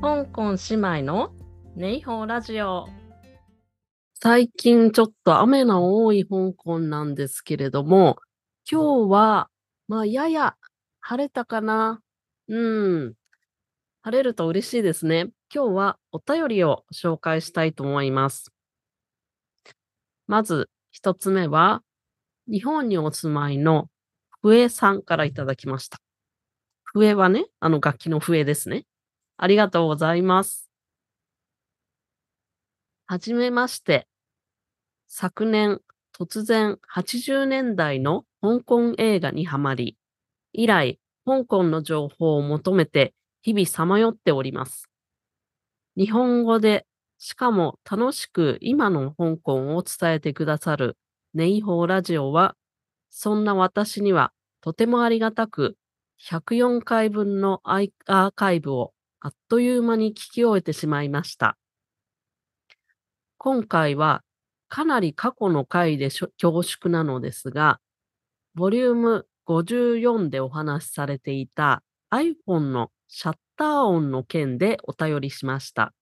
香港姉妹のネイホーラジオ。最近ちょっと雨の多い香港なんですけれども、今日は、まあ、やや晴れたかな。うん。晴れると嬉しいですね。今日はお便りを紹介したいと思います。まず、一つ目は、日本にお住まいの笛さんからいただきました。笛はね、あの楽器の笛ですね。ありがとうございます。はじめまして。昨年、突然80年代の香港映画にはまり、以来、香港の情報を求めて日々さまよっております。日本語で、しかも楽しく今の香港を伝えてくださるネイホーラジオは、そんな私にはとてもありがたく、104回分のアーカイブをあっという間に聞き終えてしまいました。今回はかなり過去の回で恐縮なのですが、ボリューム54でお話しされていた iPhone のシャッター音の件でお便りしました。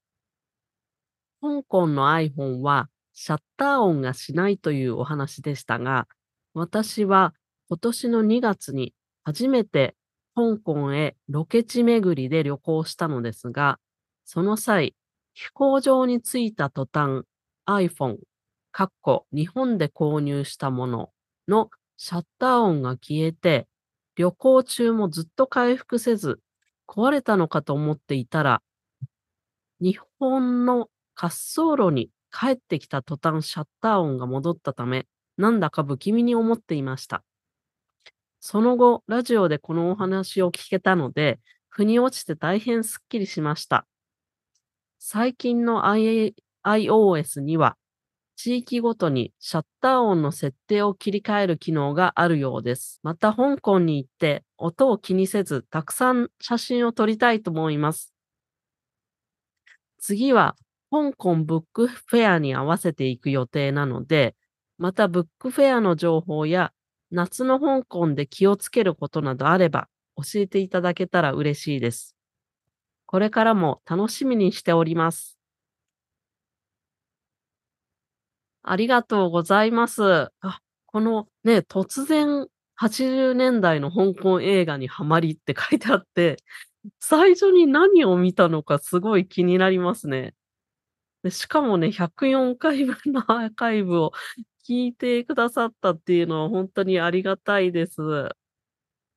香港の iPhone はシャッター音がしないというお話でしたが、私は今年の2月に初めて香港へロケ地巡りで旅行したのですが、その際、飛行場に着いた途端、iPhone、かっこ日本で購入したもののシャッター音が消えて、旅行中もずっと回復せず、壊れたのかと思っていたら、日本の滑走路に帰ってきた途端シャッター音が戻ったため、なんだか不気味に思っていました。その後、ラジオでこのお話を聞けたので、腑に落ちて大変すっきりしました。最近の iOS には、地域ごとにシャッター音の設定を切り替える機能があるようです。また香港に行って音を気にせずたくさん写真を撮りたいと思います。次は香港ブックフェアに合わせていく予定なので、またブックフェアの情報や夏の香港で気をつけることなどあれば教えていただけたら嬉しいです。これからも楽しみにしております。ありがとうございます。あ、このね、突然80年代の香港映画にハマりって書いてあって、最初に何を見たのかすごい気になりますね。でしかもね、104回分のアーカイブを聞いてくださったっていうのは本当にありがたいです。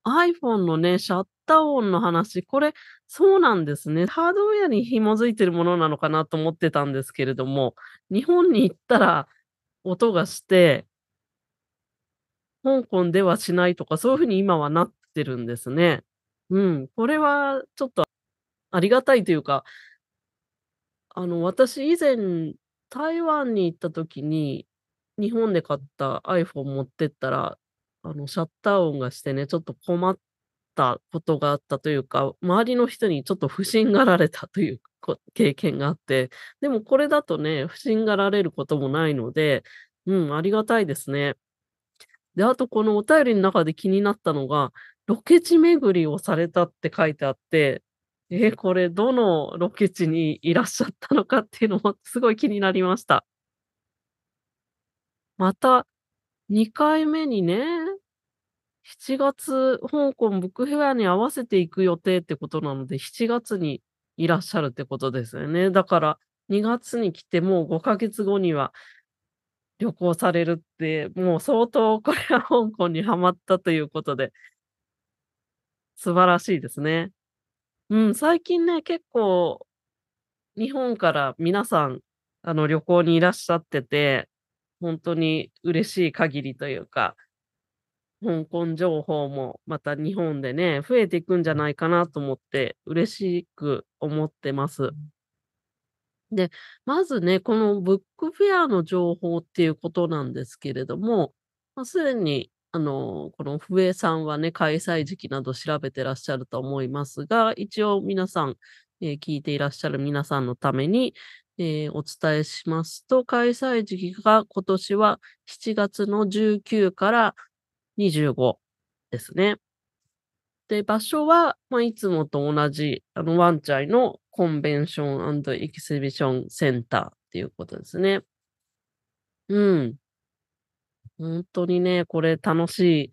iPhone のね、シャッター音の話、これ、そうなんですね。ハードウェアに紐づいてるものなのかなと思ってたんですけれども、日本に行ったら音がして、香港ではしないとか、そういう風に今はなってるんですね。うん、これはちょっとありがたいというかあの、私以前、台湾に行った時に、日本で買った iPhone 持ってったら、あの、シャッター音がしてね、ちょっと困ったことがあったというか、周りの人にちょっと不審がられたという経験があって、でもこれだとね、不審がられることもないので、うん、ありがたいですね。で、あとこのお便りの中で気になったのが、ロケ地巡りをされたって書いてあって、え、これどのロケ地にいらっしゃったのかっていうのもすごい気になりました。また、2回目にね、7月、香港ブックフェアに合わせて行く予定ってことなので、7月にいらっしゃるってことですよね。だから、2月に来てもう5ヶ月後には旅行されるって、もう相当これは香港にはまったということで素晴らしいですね。うん、最近ね、結構、日本から皆さん、あの、旅行にいらっしゃってて、本当に嬉しい限りというか、香港情報もまた日本でね、増えていくんじゃないかなと思って、嬉しく思ってます。で、まずね、このブックフェアの情報っていうことなんですけれども、まあ、すでにあの、この笛さんはね、開催時期など調べてらっしゃると思いますが、一応皆さん、えー、聞いていらっしゃる皆さんのために、えー、お伝えしますと、開催時期が今年は7月の19から25ですね。で、場所は、まあ、いつもと同じ、あの、ワンチャイのコンベンションエキシビションセンターっていうことですね。うん。ほんとにね、これ楽し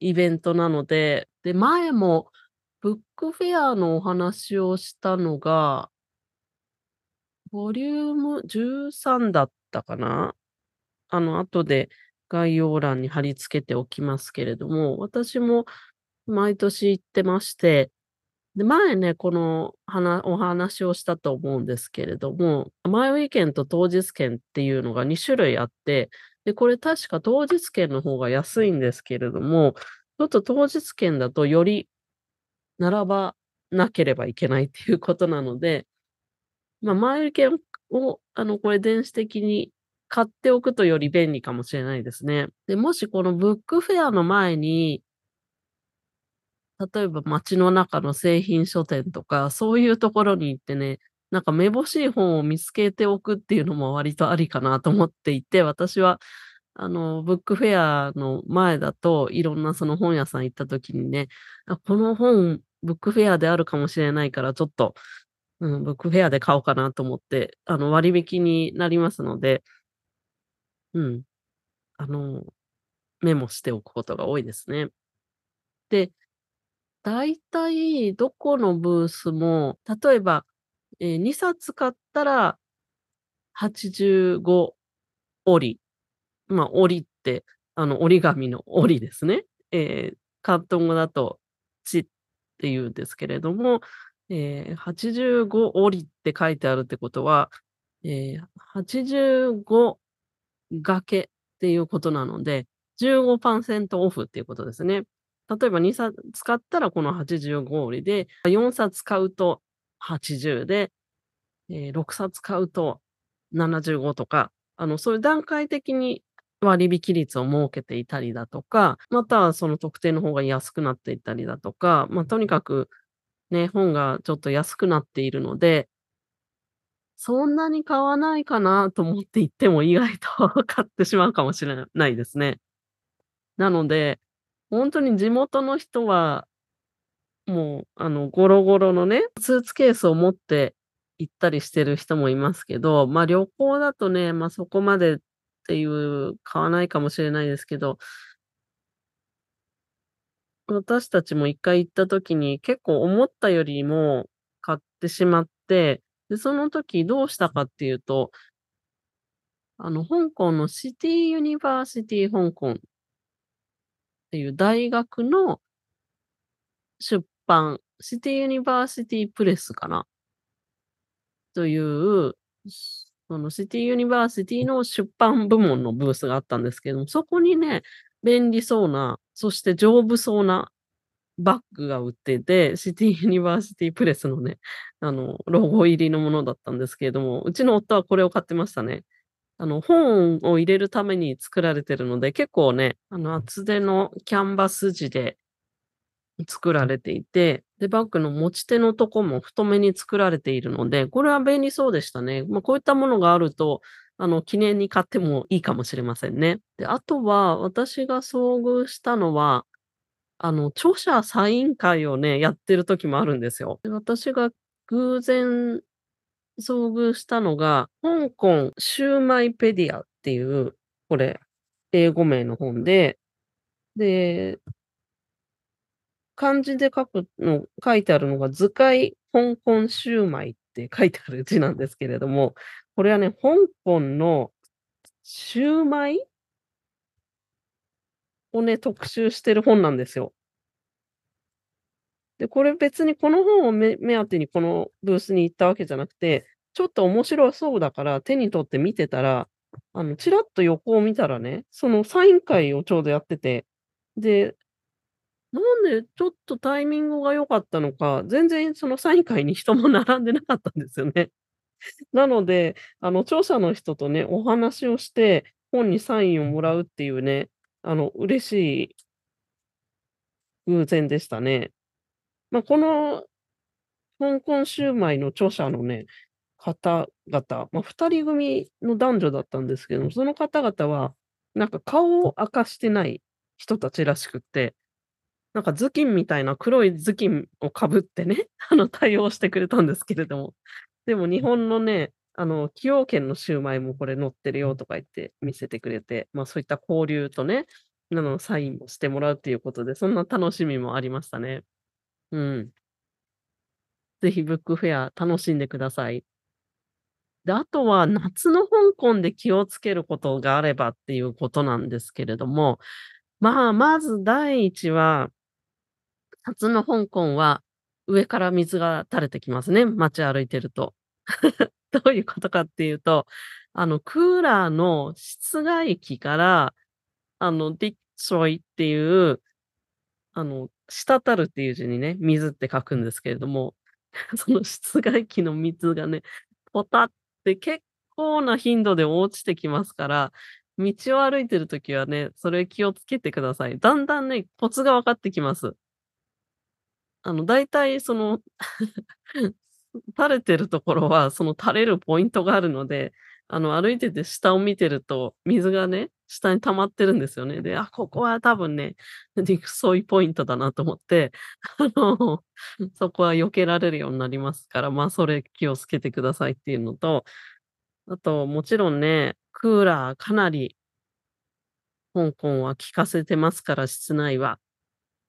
いイベントなので、で、前もブックフェアのお話をしたのがボリューム13だったかな？あの、後で概要欄に貼り付けておきますけれども、私も毎年行ってまして、で、前ね、このはなお話をしたと思うんですけれども、前売り券と当日券っていうのが2種類あって、で、これ確か当日券の方が安いんですけれども、ちょっと当日券だとより並ばなければいけないっていうことなので、ま、前売り券を、あの、これ電子的に買っておくとより便利かもしれないですね。で、もしこのブックフェアの前に例えば街の中の製品書店とか、そういうところに行ってね、なんかめぼしい本を見つけておくっていうのも割とありかなと思っていて、私はあの、ブックフェアの前だと、いろんなその本屋さん行った時にね、この本、ブックフェアであるかもしれないから、ちょっと、うん、ブックフェアで買おうかなと思って、あの、割引になりますのでうん。あの、メモしておくことが多いですね。で、大体どこのブースも、例えば、ええ、2冊買ったら85折り。ま、折りって、あの、折り紙の折りですね。ええ、広東語だと、チって言うんですけれども、ええ、85折りって書いてあるってことは、ええ、85掛けっていうことなので、15%オフっていうことですね。例えば2冊買ったらこの85折りで、4冊買うと80で、ええ、6冊買うと75とか、あの、そういう段階的に割引率を設けていたりだとか、またはその特定の方が安くなっていたりだとか、ま、とにかく、ね、本がちょっと安くなっているのでそんなに買わないかなと思って行っても意外と 買ってしまうかもしれないですね。なので、ほんとに地元の人は、もう、あの、ゴロゴロのね、スーツケースを持って行ったりしてる人もいますけど、まあ、旅行だとね、ま、そこまでっていう買わないかもしれないですけど私たちも1回行った時に、結構思ったよりも買ってしまって、で、その時どうしたかっていうとあの、香港のシティユニバーシティ香港っていう大学の出版、 City University Press かな？という、その City University の出版部門のブースがあったんですけども、そこにね、便利そうな、そして丈夫そうなバッグが売ってて、 City University Press のね、あの、ロゴ入りのものだったんですけれども、うちの夫はこれを買ってましたね。あの、本を入れるために作られてるので、結構ね、あの、厚手のキャンバス地で作られていて、で、バッグの持ち手のとこも太めに作られているので、これは便利そうでしたね。ま、こういったものがあると、あの、記念に買ってもいいかもしれませんね。で、あとは、私が遭遇したのは、あの、著者サイン会をね、やってる時もあるんですよ。で、私が偶然遭遇したのが、香港シューマイペディアっていう、これ、英語名の本で、で漢字で書くの書いてあるのが、図解香港シューマイって書いてある字なんですけれども、これはね、香港のシューマイ？をね、特集してる本なんですよ。で、これ別にこの本を目当てにこのブースに行ったわけじゃなくて、ちょっと面白そうだから手に取って見てたら、あの、ちらっと横を見たらね、そのサイン会をちょうどやってて、でなんでちょっとタイミングが良かったのか、全然そのサイン会に人も並んでなかったんですよね。なので、あの、著者の人とね、お話をして、本にサインをもらうっていうね、あの、嬉しい偶然でしたね。まあ、この香港シューマイの著者のね、方々、まあ、2人組の男女だったんですけども、その方々は、なんか顔を明かしてない人たちらしくってなんか頭巾みたいな黒い頭巾をかぶってね、あの、対応してくれたんですけれども。でも日本のね、あの、崎陽軒のシューマイもこれ載ってるよとか言って見せてくれて、ま、そういった交流とね、あの、サインもしてもらうっていうことで、そんな楽しみもありましたね。うん。ぜひブックフェア楽しんでください。で、あとは夏の香港で気をつけることがあればっていうことなんですけれども、まあ、まず第一は夏の香港は上から水が垂れてきますね、街歩いてると。どういうことかっていうと、あの、クーラーの室外機から、あの、ディストロイっていう、あの、滴るっていう字にね、水って書くんですけれども、その室外機の水がね、ポタって結構な頻度で落ちてきますから、道を歩いてる時はね、それ気をつけてください。だんだんね、コツが分かってきます。あの、大体その 垂れてるところは、その垂れるポイントがあるので、あの、歩いてて下を見てると、水がね、下に溜まってるんですよね。で、あ、ここは多分ね、肉ソイポイントだなと思って、あの、そこは避けられるようになりますから、まあ、それ気をつけてくださいっていうのと、あと、もちろんね、クーラーかなり香港は効かせてますから、室内は。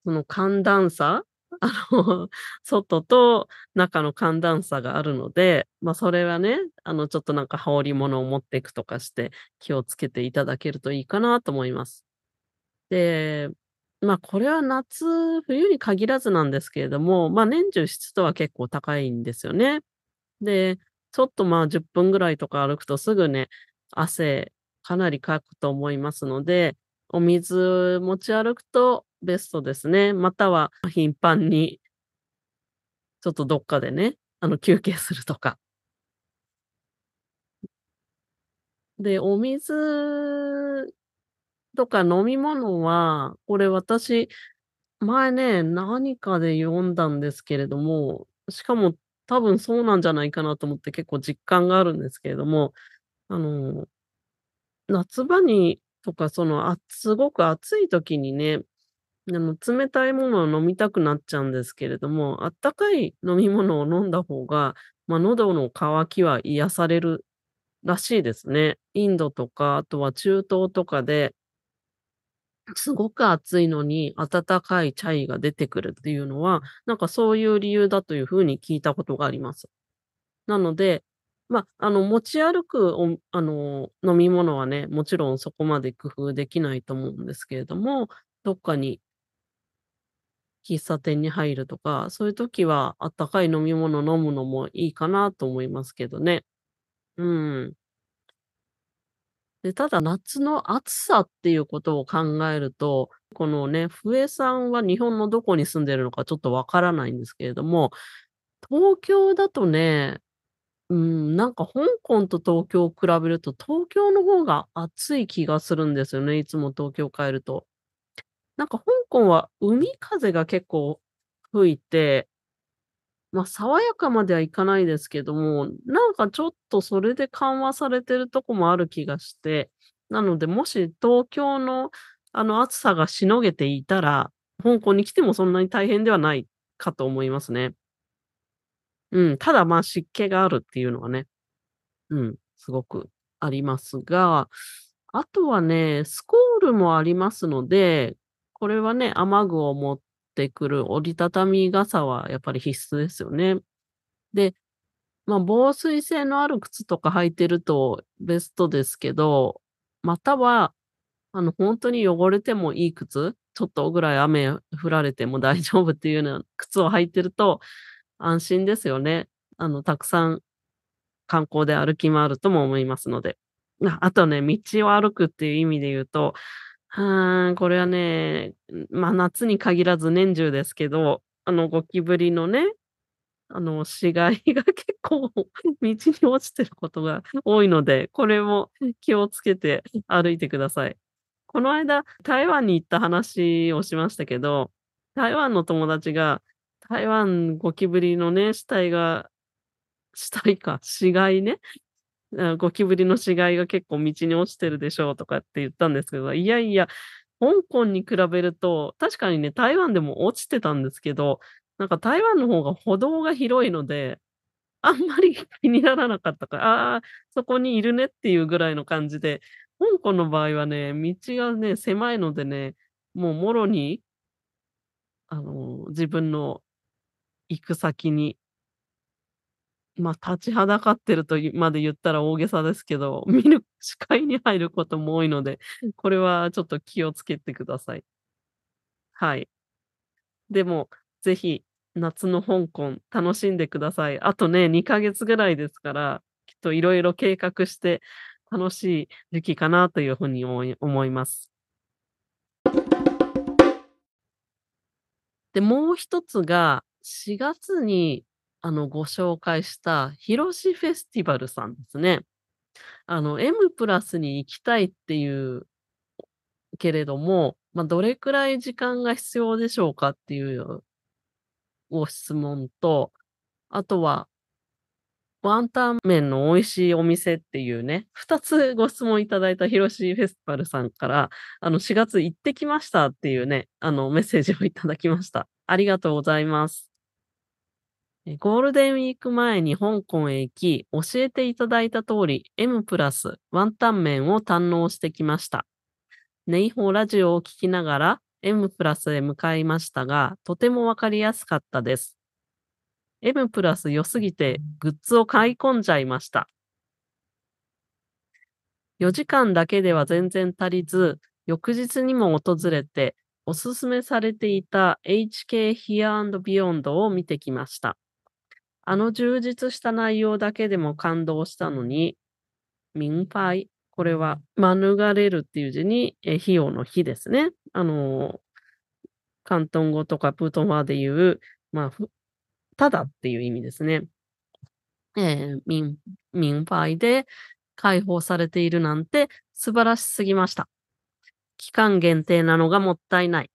その寒暖差あの、外と中の寒暖差があるので、まあ、それはね、あの、ちょっとなんか羽織物を持っていくとかして気をつけていただけるといいかなと思います。で、まあ、これは夏、冬に限らずなんですけれども、まあ、年中湿度は結構高いんですよね。で、ちょっと、まあ、10分ぐらいとか歩くとすぐね、汗かなりかくと思いますので、お水持ち歩くとベストですね。または頻繁にちょっとどっかでね、あの、休憩するとか。で、お水とか飲み物は、これ私、前ね、何かで読んだんですけれども、しかも多分そうなんじゃないかなと思って結構実感があるんですけれども、あの、夏場にとか、その、あすごく暑い時にね、あの、冷たいものを飲みたくなっちゃうんですけれども、あったかい飲み物を飲んだ方が、ま、喉の渇きは癒されるらしいですね。インドとか、あとは中東とかですごく暑いのに温かいチャイが出てくるっていうのは、なんかそういう理由だという風に聞いたことがあります。なので、ま、ああの、持ち歩くおあの、飲み物はね、もちろんそこまで工夫できないと思うんですけれども、どっかに喫茶店に入るとか、そういう時はあったかい飲み物飲むのもいいかなと思いますけどね。うん。で、ただ夏の暑さっていうことを考えると、このね、フエさんは日本のどこに住んでるのかちょっとわからないんですけれども、東京だとね、うん、なんか香港と東京を比べると、東京の方が暑い気がするんですよね、いつも東京帰ると。なんか香港は海風が結構吹いて、まあ、爽やかまではいかないですけども、なんかちょっとそれで緩和されてるとこもある気がして、なので、もし東京のあの暑さがしのげていたら、香港に来てもそんなに大変ではないかと思いますね。うん、ただ、まあ、湿気があるっていうのはね、うん、すごくありますが、あとはね、スコールもありますのでこれはね、雨具を持ってくる折りたたみ傘はやっぱり必須ですよね。で、まあ、防水性のある靴とか履いてるとベストですけど、または、あの、ほんとに汚れてもいい靴、ちょっとぐらい雨降られても大丈夫っていうような靴を履いてると安心ですよね。あの、たくさん観光で歩き回るとも思いますので。あ、とね、道を歩くっていう意味で言うと、はこれはね、ま、夏に限らず年中ですけど、あの、ゴキブリのね、あの、死骸が結構 道に落ちてることが多いので、これも気をつけて歩いてください。この間、台湾に行った話をしましたけど、台湾の友達が、台湾ゴキブリのね、死体が死体か、死骸ね、ゴキブリの死骸が結構道に落ちてるでしょうとかって言ったんですけど、いやいや、香港に比べると、確かにね、台湾でも落ちてたんですけど、なんか台湾の方が歩道が広いので、あんまり気にならなかったから、ああ、そこにいるねっていうぐらいの感じで、香港の場合はね、道がね、狭いのでね、もうもろにあの、自分の行く先にま、立ちはだかってるといまで言ったら大げさですけど、見る視界に入ることも多いので、これはちょっと気をつけてください。はい。でも、ぜひ、夏の香港楽しんでください。あとね、2ヶ月ぐらいですから、きっと色々計画して楽しい時期かなという風におい思います。で、もう一つが、4月に、あの、ご紹介したひろしフェスティバルさんですね。あの、M+ プラスに行きたいっていうけれども、ま、どれくらい時間が必要でしょうかっていうご質問と、あとはワンタン麺の美味しいお店っていうね、2つご質問いただいたひろしフェスティバルさんから、あの、4月行ってきましたっていうね、あの、メッセージをいただきました。ありがとうございます。ゴールデンウィーク前に香港へ行き、教えていただいた通り、M+ プラスワンタン麺を堪能してきました。ネイホーラジオを聞きながら M+ プラスへ向かいましたが、とてもわかりやすかったです。M+ プラス良すぎてグッズを買い込んじゃいました。4時間だけでは全然足りず、翌日にも訪れて、お勧めされていた HK Here& and Beyond を見てきました。あの充実した内容だけでも感動したのに、明白、これは免れるっていう字に、え、費用の費ですね。あの、広東語とかプートン話で言う、まあ、ただっていう意味ですね。ええ、みん明白で開放されているなんて素晴らしすぎました。期間限定なのがもったいない。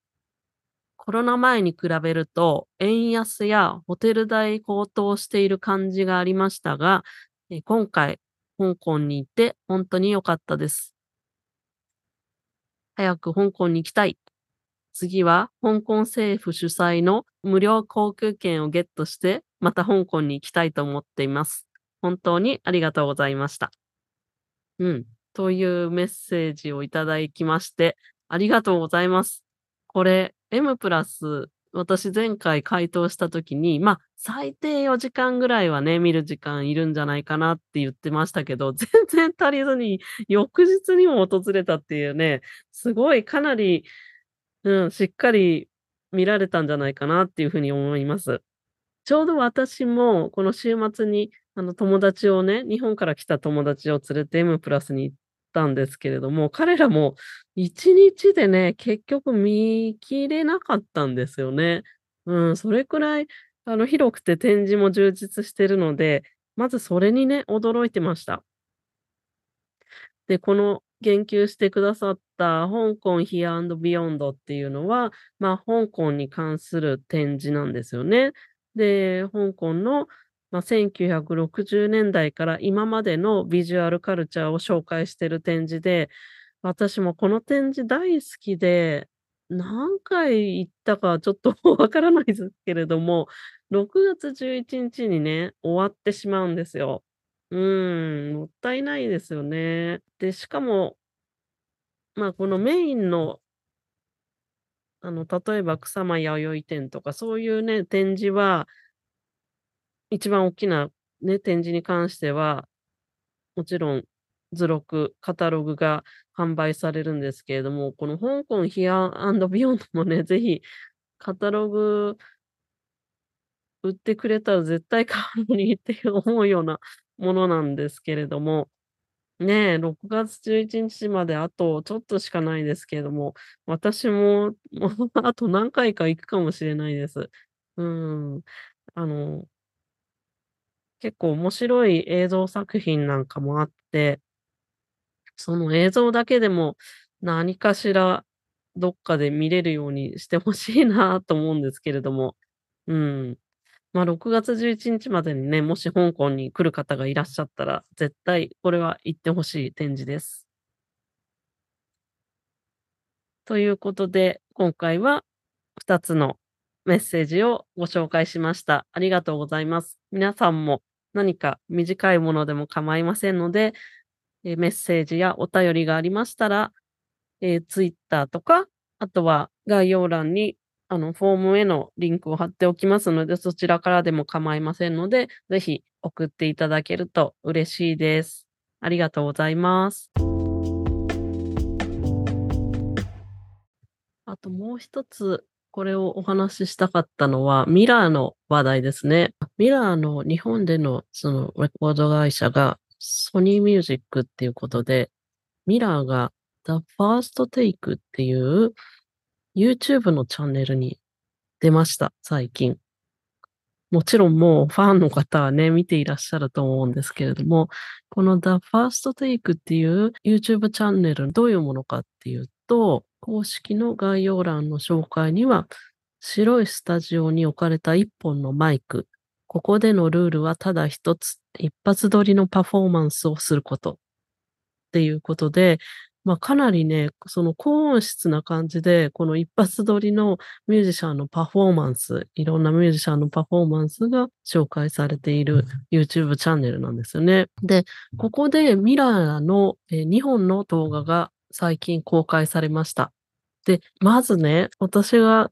コロナ前に比べると、円安やホテル代高騰している感じがありましたが、え、今回、香港に行ってほんとに良かったです。早く香港に行きたい。次は香港政府主催の無料航空券をゲットして、また香港に行きたいと思っています。本当にありがとうございました。うん、というメッセージをいただきまして、ありがとうございます。これ、M+ プラス、私前回回答した時に、まあ、最低4時間ぐらいはね、見る時間いるんじゃないかなって言ってましたけど、全然足りずに、翌日にも訪れたっていうね、すごいかなり、うん、しっかり見られたんじゃないかなっていう風に思います。ちょうど私もこの週末に、あの、友達をね、日本から来た友達を連れて M+ プラスに行ったんですけれども、彼らも1日でね、結局見切れなかったんですよね。うん、それくらい、あの、広くて展示も充実してるので、まずそれにね、驚いてました。で、この言及してくださった香港 Here& Beyond っていうのは、ま、香港に関する展示なんですよね。で、香港の、ま、1960年代から今までのビジュアルカルチャーを紹介してる展示で、私もこの展示大好きで、何回行ったかちょっと わからないですけれども、6月11日にね、終わってしまうんですよ。うん、もったいないですよね。で、しかもまあ、このメインのあの、例えば草間彌生展とかそういうね、展示は一番おっきなね、展示に関しては、もちろん図録、カタログが販売されるんですけれども、この香港 Here& Beyond もね、ぜひカタログ売ってくれたら絶対買うのにって思うようなものなんですけれども、ねえ、6月11日まであとちょっとしかないですけれども、私も、もうあと何回か行くかもしれないです。うん。あの結構面白い映像作品なんかもあってその映像だけでも、何かしらどっかで見れるようにして欲しいなと思うんですけれども。うん。まあ、6月11日までにね、もし香港に来る方がいらっしゃったら、絶対これは行って欲しい展示です。ということで、今回は2つのメッセージをご紹介しました。ありがとうございます。皆さんも何か短いものでも構いませんので、えメッセージやお便りがありましたら、えー、Twitter とか、あとは概要欄にあのフォームへのリンクを貼っておきますので、そちらからでも構いませんので、ぜひ送っていただけると嬉しいです。ありがとうございます。あともう一つ、これをお話ししたかったのは、ミラーの話題ですね。ミラーの日本でのそのレコード会社がソニーミュージックっていうことで、ミラーが The First Take っていう YouTube のチャンネルに出ました、最近。もちろんもうファンの方はね、見ていらっしゃると思うんですけれども、この The First Take っていう YouTube チャンネルどういうものかっていうと、公式の概要欄の紹介には、白いスタジオに置かれた一本のマイク。ここでのルールはただ一つ、一発撮りのパフォーマンスをすること。っていうことで、まあ、かなりね、その高音質な感じで、この一発撮りのミュージシャンのパフォーマンス、いろんなミュージシャンのパフォーマンスが紹介されている YouTube チャンネルなんですよね。で、ここでミラーの2本の動画が最近公開されました。で、まずね、私が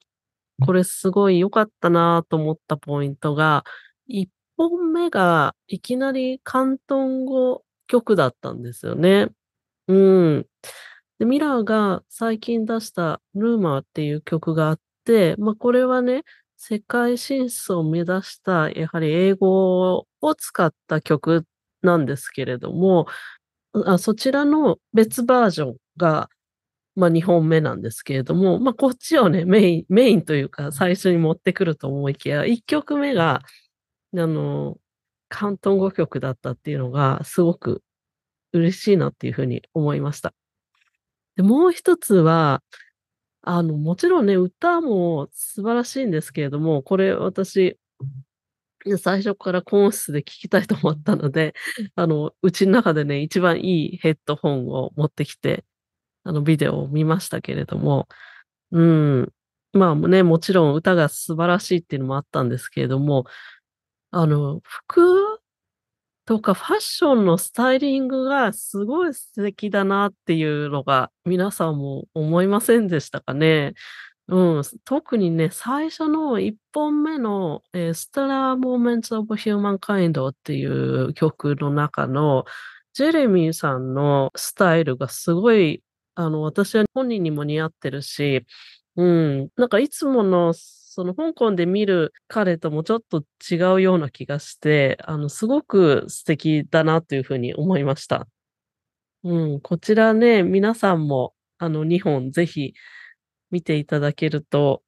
これすごい良かったなと思ったポイントが、1本目がいきなり広東語曲だったんですよね。うん。で、ミラーが最近出したルーマーっていう曲があって、まあこれはね、世界進出を目指したやはり英語を使った曲なんですけれども、あそちらの別バージョンがまあ、2本目なんですけれども、まあ、こっちをね、メイン、メインというか、最初に持ってくると思いきや、1曲目が、あの、広東語曲だったっていうのが、すごく嬉しいなっていうふうに思いました。で、もう一つは、あの、もちろんね、歌も素晴らしいんですけれども、これ私、最初から高音質で聴きたいと思ったので、あの、うちの中でね、一番いいヘッドホンを持ってきて、あの、ビデオを見ましたけれども、うん。まあね、もちろん歌が素晴らしいっていうのもあったんですけれども、あの、服とかファッションのスタイリングがすごい素敵だなっていうのが皆さんも思いませんでしたかね。うん、特にね、最初の1本目の、えー、Stellar Moments of Humankind っていう曲の中のジェレミーさんのスタイルがすごいあの、私は本人にも似合ってるし、うん、なんかいつもの、その香港で見る彼ともちょっと違うような気がして、あの、すごく素敵だなというふうに思いました。うん、こちらね、皆さんも、あの、2本ぜひ見ていただけると、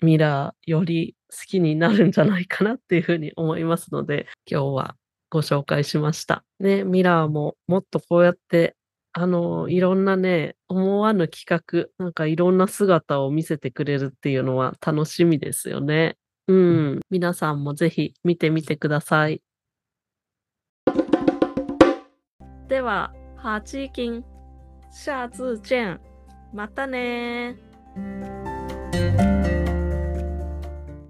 ミラーより好きになるんじゃないかなっていうふうに思いますので、今日はご紹介しました。ね、ミラーももっとこうやってあの、いろんなね、思わぬ企画、なんかいろんな姿を見せてくれるっていうのは楽しみですよね。うん。皆さんもぜひ見てみてください。では、ハチキン、下次见。またね